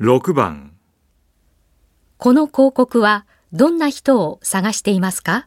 6番。この広告はどんな人を探していますか？